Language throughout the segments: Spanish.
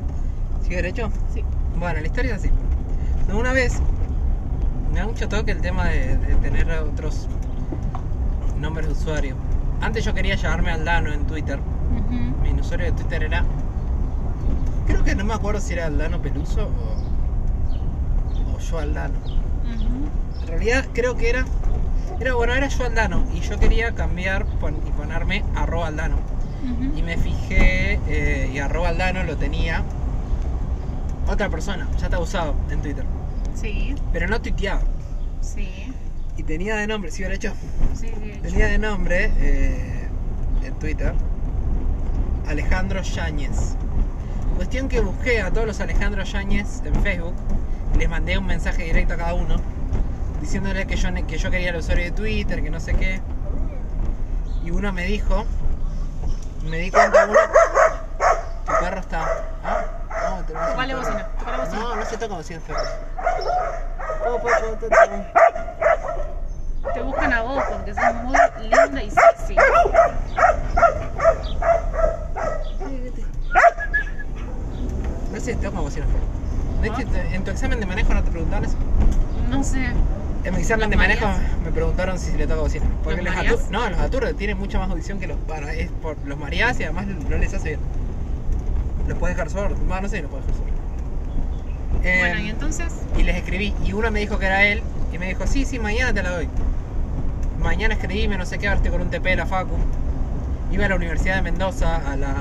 derecho. ¿Sigue derecho? Sí. Bueno, la historia es así. No, Una vez me da mucho toque el tema de, de tener otros nombres de usuario. Antes yo quería llamarme Aldano en Twitter. Ujú. Mi usuario de Twitter era. Creo que no me acuerdo si era Aldano Peluso o. o yo Aldano. En realidad creo que era. Era bueno, era yo Aldano. Y yo quería cambiar pon- y ponerme arroba Aldano. Y me fijé eh, y arroba Aldano lo tenía otra persona, ya está usado en Twitter. Sí, Pero no tuiteaba. sí, Y tenía de nombre, ¿sí, hecho? sí, hecho. Tenía de nombre eh, en Twitter Alejandro Yáñez. Cuestión que busqué a todos los Alejandro Yáñez en Facebook les mandé un mensaje directo a cada uno diciéndole que yo, que yo quería el usuario de Twitter, que no sé qué. Y uno me dijo, me di cuenta uno, tu perro está... ¿Ah? No, bocina, tocale bocina. No, no se toca bocina perros. Po, po. Te buscan a vos porque sos muy linda y sexy. No sé, te toca bocina perros. De hecho, te- en tu examen de manejo no te preguntaron eso. No sé. En mi examen de ¿Los manejo mareas? me preguntaron si le toca bocina. Porque ¿Los los mareas? no, los aturros tienen mucha más audición que los. Bueno, es por los mareás y además no les hace bien. Los puedes dejar sordos. No, no sé si los puedes dejar sordos. Eh, Bueno, y entonces. y les escribí. Y uno me dijo que era él. Y me dijo, sí, sí, mañana te la doy. Mañana escribime, no sé qué, verte con un TP de la Facu. Iba a la Universidad de Mendoza, a la.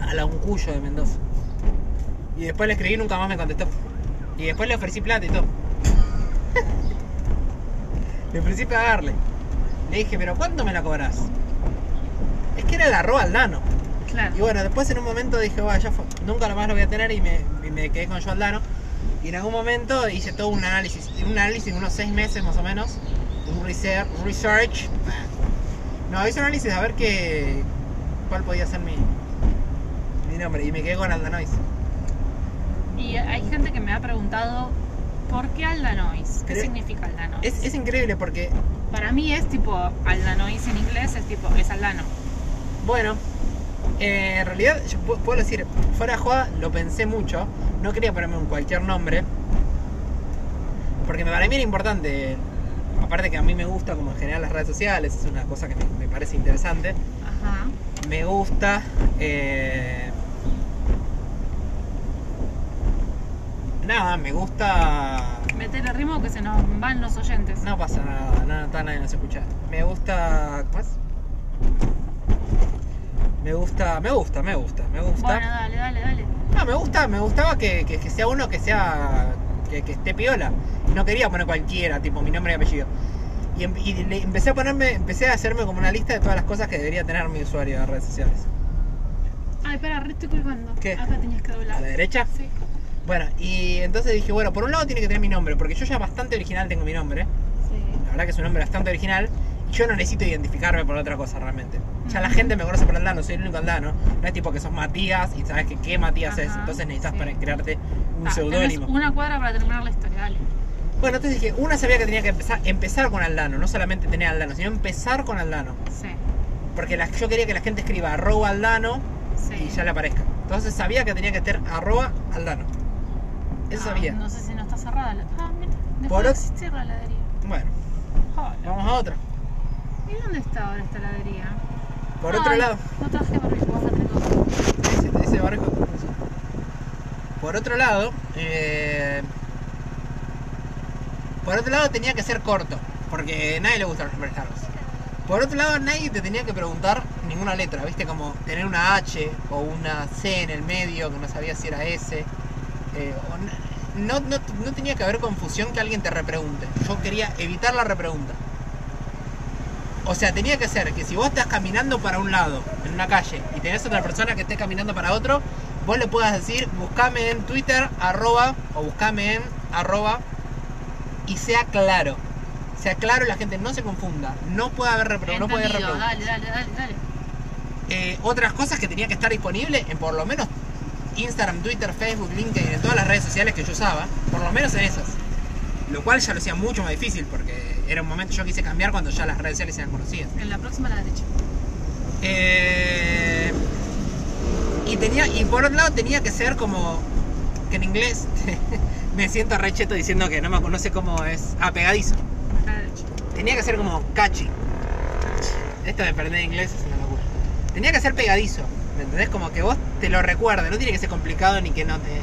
a la Uncuyo de Mendoza. Y después le escribí y nunca más me contestó. Y después le ofrecí plata y todo. Le ofrecí pagarle. Le dije, pero ¿cuánto me la cobras? Es que era el arroba Aldano. Claro. Y bueno, después en un momento dije, "Bueno, ya fue, nunca más lo voy a tener y me, y me quedé con Joe Aldano. Y en algún momento hice todo un análisis, un análisis de unos seis meses más o menos, un research, research. No, hice un análisis a ver qué, cuál podía ser mi, mi nombre y me quedé con Aldanois. Y hay gente que me ha preguntado, ¿por qué Aldanois? ¿Qué Pero- significa Aldanois? Es, es increíble porque, Para mí es tipo Aldanois en inglés, es tipo, es Aldano. bueno, eh, en realidad yo pu- puedo decir, fuera de joda, lo pensé mucho, no quería ponerme un cualquier nombre, porque para mí era importante, aparte que a mí me gusta como en general las redes sociales, es una cosa que me, me parece interesante, Ajá. me gusta... eh, nada, me gusta... Metele ritmo que se nos van los oyentes. No pasa nada, no, no, nadie nos escucha. Me gusta... ¿Cómo es? Me gusta, me gusta, me gusta, me gusta. Bueno, dale, dale, dale. No, me gusta, me gustaba que, que- que sea uno que sea. Que, que esté piola. No quería poner cualquiera, tipo mi nombre y apellido. Y, em- y le- empecé a ponerme, empecé a hacerme como una lista de todas las cosas que debería tener mi usuario de redes sociales. Ay, espera, re estoy colgando. ¿Qué? Acá tenías que doblar. ¿A la derecha? Sí. Bueno, y entonces dije, bueno, por un lado tiene que tener mi nombre, porque yo ya bastante original tengo mi nombre. Sí. La verdad que es un nombre bastante original. Y yo no necesito identificarme por otra cosa realmente. Ya la gente me conoce por Aldano, soy el único Aldano. No es tipo que sos Matías y sabes que qué Matías es. Entonces necesitas sí. para crearte un Ah, seudónimo. una cuadra para terminar la historia, dale. Bueno, entonces dije, una sabía que tenía que empezar, empezar con Aldano, no solamente tener Aldano, sino empezar con Aldano. Sí. Porque la- yo quería que la gente escriba arroba Aldano Sí. y ya le aparezca. Entonces sabía que tenía que tener arroba Aldano. Eso Ah, sabía. No sé si no está cerrada la. Ah, mira. Dejó Por de o- existir la heladería. Bueno, Hola. vamos a otra. ¿Y dónde está ahora esta heladería? Por Ay, otro lado, No traje barbijo, vos tengo. dice, dice Barrejo. Por otro lado, eh, por otro lado tenía que ser corto, porque a nadie le gusta los nombres largos. Por otro lado, nadie te tenía que preguntar ninguna letra, ¿viste? Como tener una H o una C en el medio, que no sabía si era S. eh, no, no, no tenía que haber confusión que alguien te repregunte. Yo quería evitar la repregunta. O sea, tenía que ser que si vos estás caminando para un lado, en una calle, y tenés otra persona que esté caminando para otro, vos le puedas decir, buscame en Twitter, arroba, o buscame en arroba, y sea claro. Sea claro y la gente no se confunda. No puede haber repro- no puede haber repreguntas. dale, dale, dale, dale. Eh, otras cosas que tenía que estar disponible en por lo menos Instagram, Twitter, Facebook, LinkedIn, en todas las redes sociales que yo usaba, por lo menos en esas. Lo cual ya lo hacía mucho más difícil porque era un momento que yo quise cambiar cuando ya las redes sociales eran conocidas. En la próxima la derecha. Eh, y tenía, y por otro lado tenía que ser como que en inglés me siento recheto diciendo que no me conoce cómo es apegadizo. Derecho. Tenía que ser como catchy. Esto de aprender inglés es una locura. Tenía que ser pegadizo, ¿me entendés? Como que vos te lo recuerdes, no tiene que ser complicado ni que no te.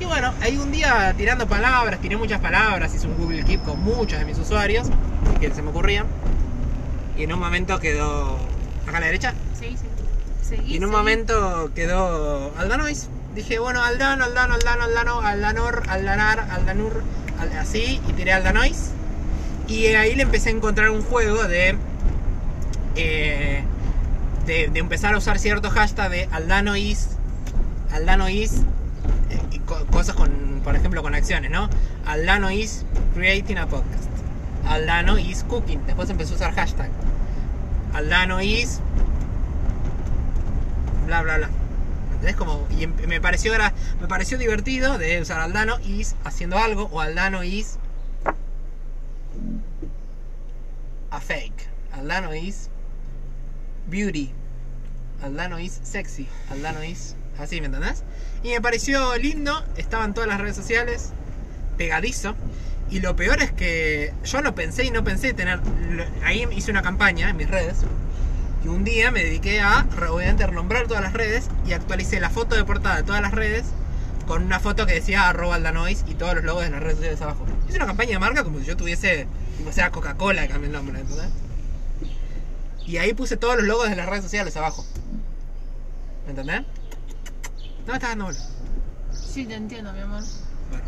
Y bueno, ahí un día tirando palabras, tiré muchas palabras, hice un Google Keep con muchos de mis usuarios que se me ocurrían. Y en un momento quedó. acá a la derecha. Sí, sí. Seguí, Y en un seguí. momento quedó Aldanois. Dije, bueno, Aldano, Aldano, Aldano, Aldano, Aldanor, Aldanar, Aldanur, al- así, y tiré Aldanois. Y ahí le empecé a encontrar un juego de, eh, de, empezar a usar ciertos hashtags de Aldanois, Aldanois, eh, y co- cosas con, por ejemplo, con acciones, ¿no? Aldanois creating a podcast. Aldano is cooking. Después empezó a usar hashtag. Aldano is bla bla bla. ¿Entendés? Como, y em- me pareció, me pareció divertido de usar Aldano is haciendo algo o Aldano is a fake. Aldano is beauty. Aldano is sexy. Aldano is así, ¿me entendés? Y me pareció lindo, estaba en todas las redes sociales, pegadizo. Y lo peor es que yo lo pensé y no pensé tener. Ahí hice una campaña en mis redes. Y un día me dediqué a, obviamente, renombrar todas las redes y actualicé la foto de portada de todas las redes con una foto que decía arroba aldanois y todos los logos de las redes sociales abajo. Hice una campaña de marca como si yo tuviese, como sea Coca-Cola que cambie el nombre, ¿entendés? Y ahí puse todos los logos de las redes sociales abajo. ¿Me entendés? No me estás dando bola. Sí, te entiendo, mi amor. Bueno.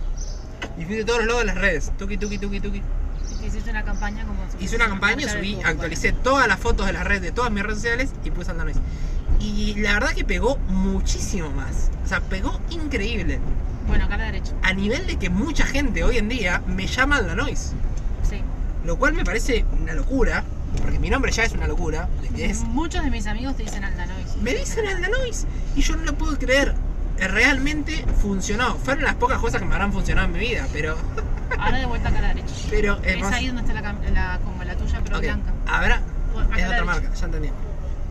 Y puse todos los logos de las redes. Tuki, tuki, tuki, tuki. Y hiciste una campaña como Hice una campaña, subí, actualicé todas las fotos de las redes de todas mis redes sociales y puse Aldanois. Y la verdad que pegó muchísimo más. O sea, pegó increíble. Bueno, acá a la derecha. A nivel de que mucha gente hoy en día me llama Aldanois. Sí. Lo cual me parece una locura. Porque mi nombre ya es una locura. Es. Muchos de mis amigos te dicen Aldanois. Me dicen Aldanois. Y yo no lo puedo creer. Eh, Realmente funcionó. Fueron las pocas cosas que me habrán funcionado en mi vida. Pero. Ahora de vuelta acá a la derecha. Pero. eh, es más- ahí donde está la, como la tuya, pero blanca. Habrá. Es otra marca, ya entendí.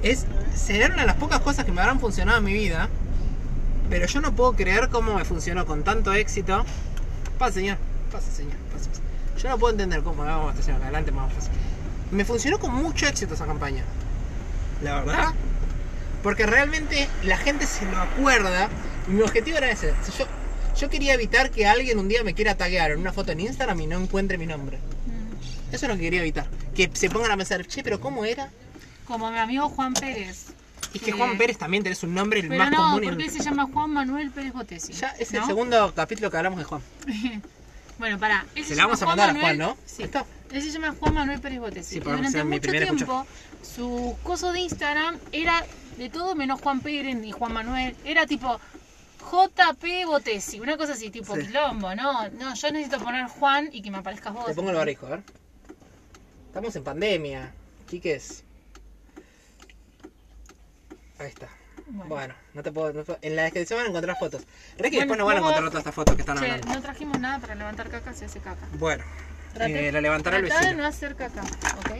Es, serán una de las pocas cosas que me habrán funcionado en mi vida, pero yo no puedo creer cómo me funcionó con tanto éxito. Pasa, señor, pasa, señor, pasa, pasa. Yo no puedo entender cómo. Vamos a estacionar acá adelante, más fácil. Me funcionó con mucho éxito esa campaña. La verdad. Porque realmente la gente se lo acuerda. Y mi objetivo era ese. Si yo, yo quería evitar que alguien un día me quiera taguear en una foto en Instagram y no encuentre mi nombre. Mm. Eso es lo que quería evitar. Que se pongan a pensar, che, pero ¿cómo era? Como mi amigo Juan Pérez. Es que Juan Pérez también tenés un nombre el Pero más no, común. y porque él se llama Juan Manuel Pérez Botesi. Ya es el segundo capítulo que hablamos de Juan. bueno, pará. Él Se se la vamos a mandar a Manuel- Juan, ¿no? Sí. ¿Está? Él se llama Juan Manuel Pérez Botesi. Sí, y durante mucho tiempo, su coso de Instagram era de todo menos Juan Pérez ni Juan Manuel. Era tipo JP Botesi, una cosa así, tipo Sí. quilombo, ¿no? No, yo necesito poner Juan y que me aparezcas vos. Te pongo el barrijo, a ver. Estamos en pandemia, chiques. Ahí está. Bueno. Bueno, no te puedo. no puedo- En la descripción van a encontrar fotos. ¿Crees que Bueno, después no van a encontrar todas estas fotos que están Che, hablando? no trajimos nada para levantar caca, se hace caca. Bueno, Traté- eh, la levantará de vecino. no hacer caca, ¿ok?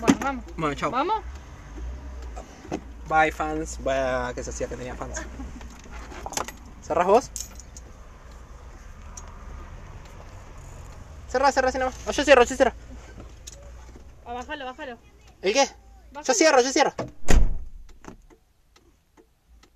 Bueno, vamos. Bueno, chao. ¿Vamos? Bye, fans. Bueno, que se hacía que tenía fans. ¿Cerrás vos? Cerrá, cerrá, nomás. Oh, yo cierro, yo cierro. Ah, bájalo, bájalo. ¿El qué? Yo Bájalo. cierro, yo cierro.